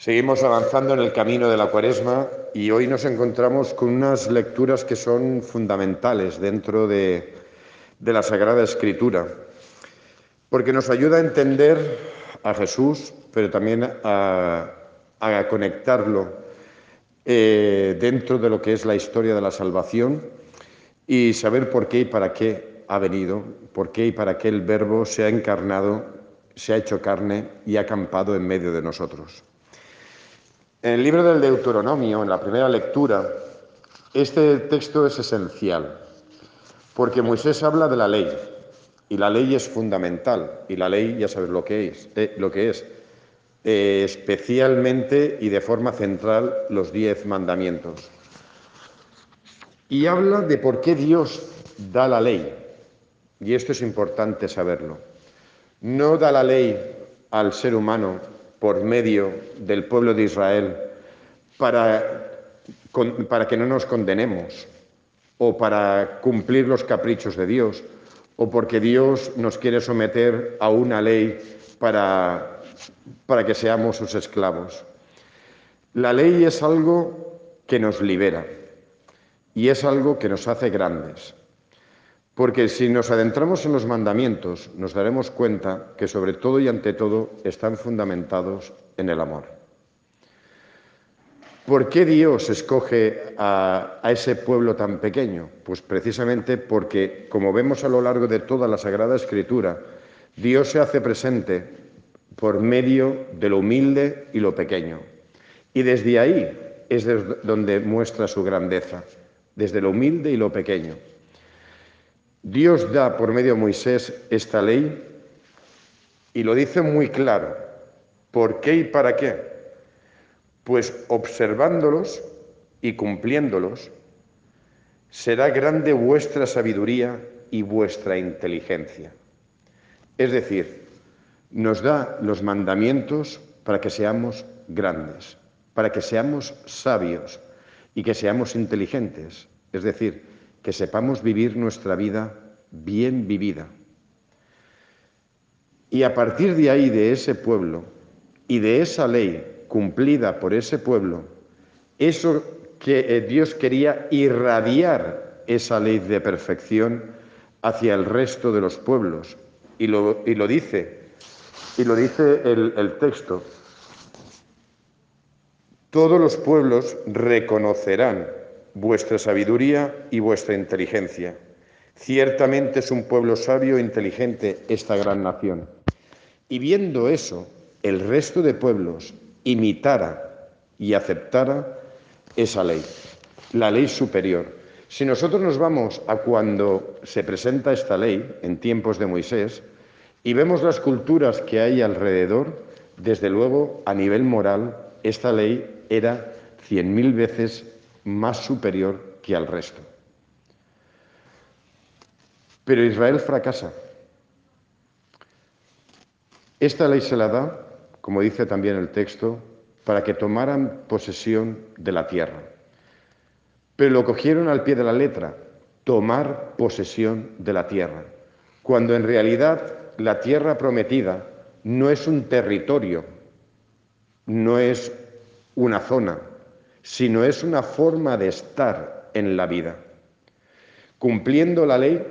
Seguimos avanzando en el camino de la cuaresma y hoy nos encontramos con unas lecturas que son fundamentales dentro de, la Sagrada Escritura, porque nos ayuda a entender a Jesús, pero también a, conectarlo eh, dentro de lo que es la historia de la salvación y saber por qué y para qué ha venido, por qué y para qué el Verbo se ha encarnado, se ha hecho carne y ha acampado en medio de nosotros. En el libro del Deuteronomio, en la primera lectura, este texto es esencial, porque Moisés habla de la ley, y la ley es fundamental, y la ley ya sabes lo que es, eh, lo que es eh, especialmente y de forma central los diez mandamientos. Y habla de por qué Dios da la ley, y esto es importante saberlo. No da la ley al ser humano por medio del pueblo de Israel para, para que no nos condenemos o para cumplir los caprichos de Dios o porque Dios nos quiere someter a una ley para, para que seamos sus esclavos. La ley es algo que nos libera y es algo que nos hace grandes. Porque si nos adentramos en los mandamientos, nos daremos cuenta que sobre todo y ante todo están fundamentados en el amor. ¿Por qué Dios escoge a, ese pueblo tan pequeño? Pues precisamente porque, como vemos a lo largo de toda la Sagrada Escritura, Dios se hace presente por medio de lo humilde y lo pequeño. Y desde ahí es donde muestra su grandeza, desde lo humilde y lo pequeño. Dios da por medio de Moisés esta ley y lo dice muy claro. ¿Por qué y para qué? Pues observándolos y cumpliéndolos, será grande vuestra sabiduría y vuestra inteligencia. Es decir, nos da los mandamientos para que seamos grandes, para que seamos sabios y que seamos inteligentes. Es decir, que sepamos vivir nuestra vida bien vivida. Y a partir de ahí, de ese pueblo y de esa ley cumplida por ese pueblo, eso que eh, Dios quería irradiar esa ley de perfección hacia el resto de los pueblos. Y lo, y lo dice, y lo dice el, el texto. Todos los pueblos reconocerán vuestra sabiduría y vuestra inteligencia. Ciertamente es un pueblo sabio e inteligente esta gran nación. Y viendo eso, el resto de pueblos imitara y aceptara esa ley, la ley superior. Si nosotros nos vamos a cuando se presenta esta ley, en tiempos de Moisés, y vemos las culturas que hay alrededor, desde luego, a nivel moral, esta ley era cien mil veces más superior que al resto. Pero Israel fracasa. Esta ley se la da, como dice también el texto, para que tomaran posesión de la tierra. Pero lo cogieron al pie de la letra, tomar posesión de la tierra, cuando en realidad la tierra prometida no es un territorio, no es una zona, sino es una forma de estar en la vida. Cumpliendo la ley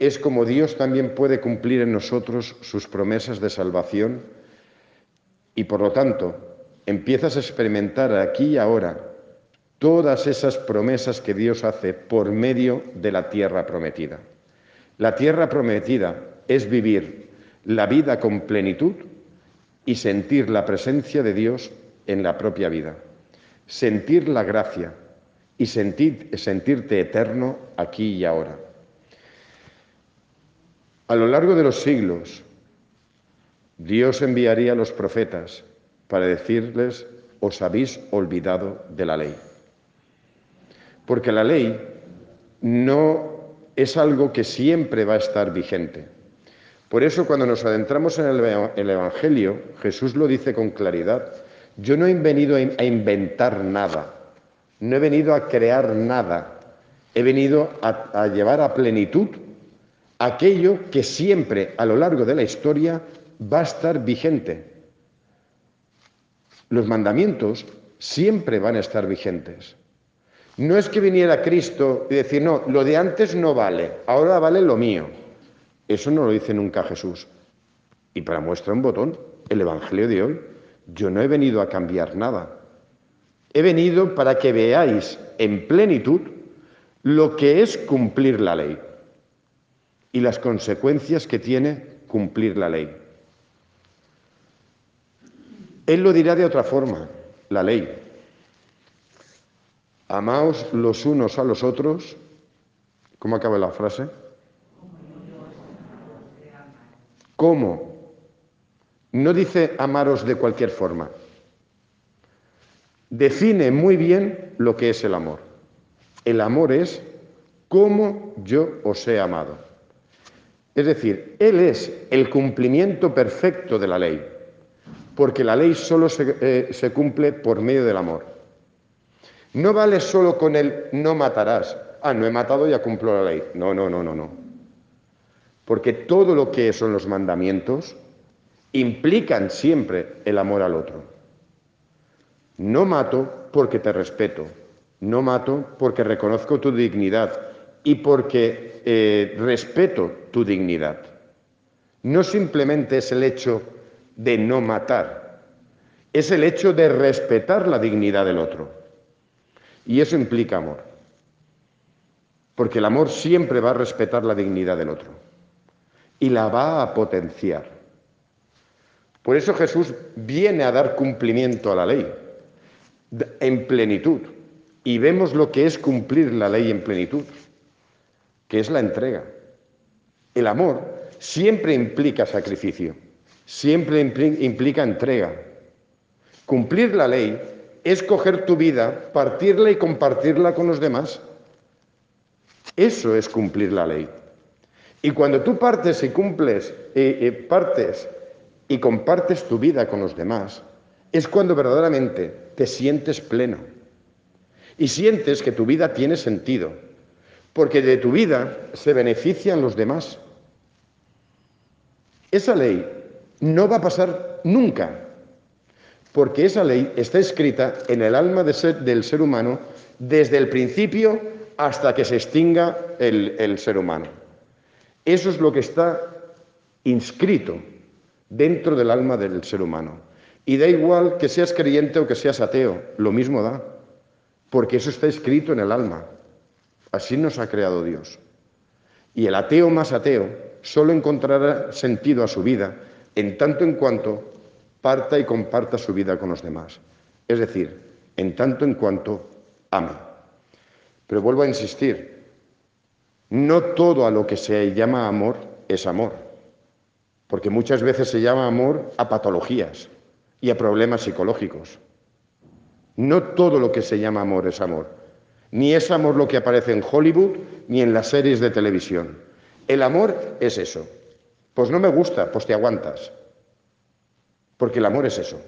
es como Dios también puede cumplir en nosotros sus promesas de salvación y por lo tanto empiezas a experimentar aquí y ahora todas esas promesas que Dios hace por medio de la tierra prometida. La tierra prometida es vivir la vida con plenitud y sentir la presencia de Dios en la propia vida sentir la gracia y sentir, sentirte eterno aquí y ahora. A lo largo de los siglos, Dios enviaría a los profetas para decirles, os habéis olvidado de la ley. Porque la ley no es algo que siempre va a estar vigente. Por eso cuando nos adentramos en el Evangelio, Jesús lo dice con claridad, yo no he venido a inventar nada, no he venido a crear nada, he venido a, llevar a plenitud aquello que siempre a lo largo de la historia va a estar vigente. Los mandamientos siempre van a estar vigentes. No es que viniera Cristo y decir, no, lo de antes no vale, ahora vale lo mío. Eso no lo dice nunca Jesús. Y para muestra un botón, el Evangelio de hoy, yo no he venido a cambiar nada. He venido para que veáis en plenitud lo que es cumplir la ley y las consecuencias que tiene cumplir la ley. Él lo dirá de otra forma, la ley. Amaos los unos a los otros. ¿Cómo acaba la frase? ¿Cómo? No dice amaros de cualquier forma. Define muy bien lo que es el amor. El amor es como yo os he amado. Es decir, Él es el cumplimiento perfecto de la ley porque la ley solo eh, se, cumple por medio del amor. No vale solo con el no matarás. Ah, no he matado, ya cumplo la ley. No, no, no, no, no. Porque todo lo que son los mandamientos implican siempre el amor al otro. No mato porque te respeto. No mato porque reconozco tu dignidad y porque eh, respeto tu dignidad. No simplemente es el hecho de no matar, es el hecho de respetar la dignidad del otro. Y eso implica amor, porque el amor siempre va a respetar la dignidad del otro y la va a potenciar. Por eso Jesús viene a dar cumplimiento a la ley en plenitud. Y vemos lo que es cumplir la ley en plenitud, que es la entrega. El amor siempre implica sacrificio siempre implica entrega. Cumplir la ley es coger tu vida, partirla y compartirla con los demás. Eso es cumplir la ley. Y cuando tú partes y cumples, partes y compartes tu vida con los demás, es cuando verdaderamente te sientes pleno. Y sientes que tu vida tiene sentido, porque de tu vida se benefician los demás. Esa ley no va a pasar nunca, porque esa ley está escrita en el alma del ser humano desde el principio hasta que se extinga el, el ser humano. Eso es lo que está inscrito dentro del alma del ser humano. Y da igual que seas creyente o que seas ateo, lo mismo da, porque eso está escrito en el alma. Así nos ha creado Dios. Y el ateo más ateo solo encontrará sentido a su vida en tanto en cuanto parta y comparta su vida con los demás. Es decir, en tanto en cuanto ame. Pero vuelvo a insistir, no todo a lo que se llama amor es amor, porque muchas veces se llama amor a patologías y a problemas psicológicos. No todo lo que se llama amor es amor, ni es amor lo que aparece en Hollywood ni en las series de televisión. El amor es eso, pues no me gusta, pues te aguantas. Porque el amor es eso.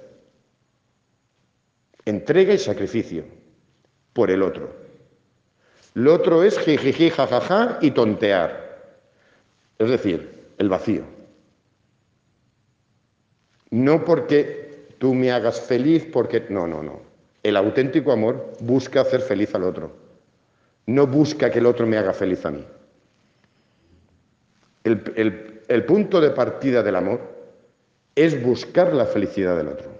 Entrega y sacrificio por el otro. Lo otro es jijiji, jajaja y tontear. Es decir, el vacío. No porque tú me hagas feliz, porque... No, no, no. El auténtico amor busca hacer feliz al otro. No busca que el otro me haga feliz a mí. El, el, punto de partida del amor es buscar la felicidad del otro.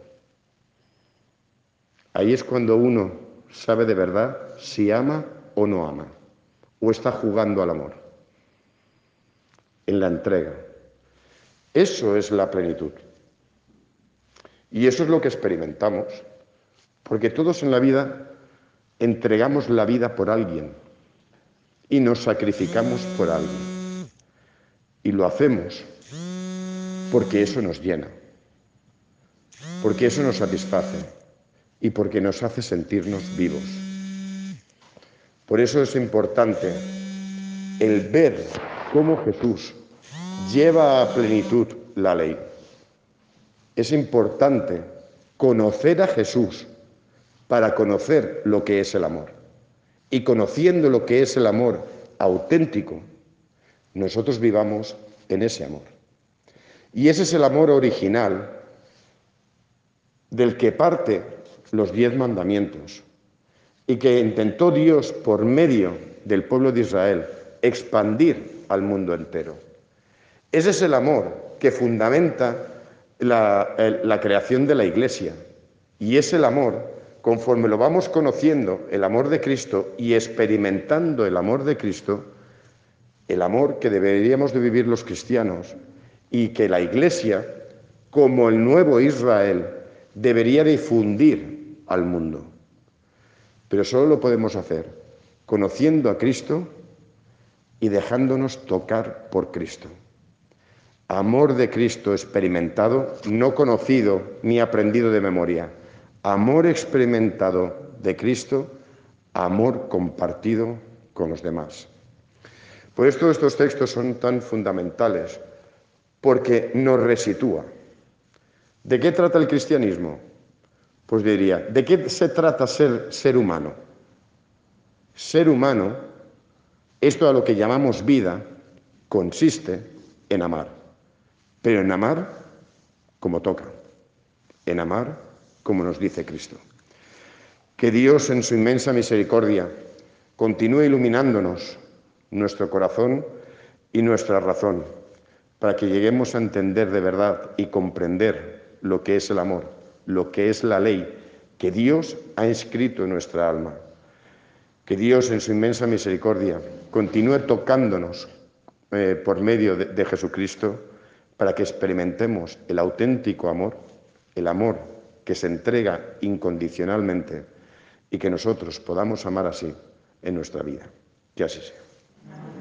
Ahí es cuando uno sabe de verdad si ama o no ama, o está jugando al amor, en la entrega. Eso es la plenitud. Y eso es lo que experimentamos, porque todos en la vida entregamos la vida por alguien y nos sacrificamos por alguien. Y lo hacemos porque eso nos llena, porque eso nos satisface y porque nos hace sentirnos vivos. Por eso es importante el ver cómo Jesús lleva a plenitud la ley. Es importante conocer a Jesús para conocer lo que es el amor. Y conociendo lo que es el amor auténtico, nosotros vivamos en ese amor. Y ese es el amor original del que parte los diez mandamientos y que intentó Dios por medio del pueblo de Israel expandir al mundo entero. Ese es el amor que fundamenta la, creación de la iglesia y es el amor conforme lo vamos conociendo, el amor de Cristo y experimentando el amor de Cristo, el amor que deberíamos de vivir los cristianos y que la Iglesia, como el nuevo Israel, debería difundir al mundo. Pero solo lo podemos hacer conociendo a Cristo y dejándonos tocar por Cristo. Amor de Cristo experimentado, no conocido ni aprendido de memoria amor experimentado de Cristo, amor compartido con los demás. Por esto estos textos son tan fundamentales, porque nos resitúa. ¿De qué trata el cristianismo? Pues diría, ¿de qué se trata ser ser humano? Ser humano, esto a lo que llamamos vida, consiste en amar, pero en amar como toca, en amar como nos dice Cristo. Que Dios en su inmensa misericordia continúe iluminándonos nuestro corazón y nuestra razón para que lleguemos a entender de verdad y comprender lo que es el amor, lo que es la ley que Dios ha inscrito en nuestra alma. Que Dios en su inmensa misericordia continúe tocándonos eh, por medio de Jesucristo para que experimentemos el auténtico amor, el amor que se entrega incondicionalmente y que nosotros podamos amar así en nuestra vida. Que así sea.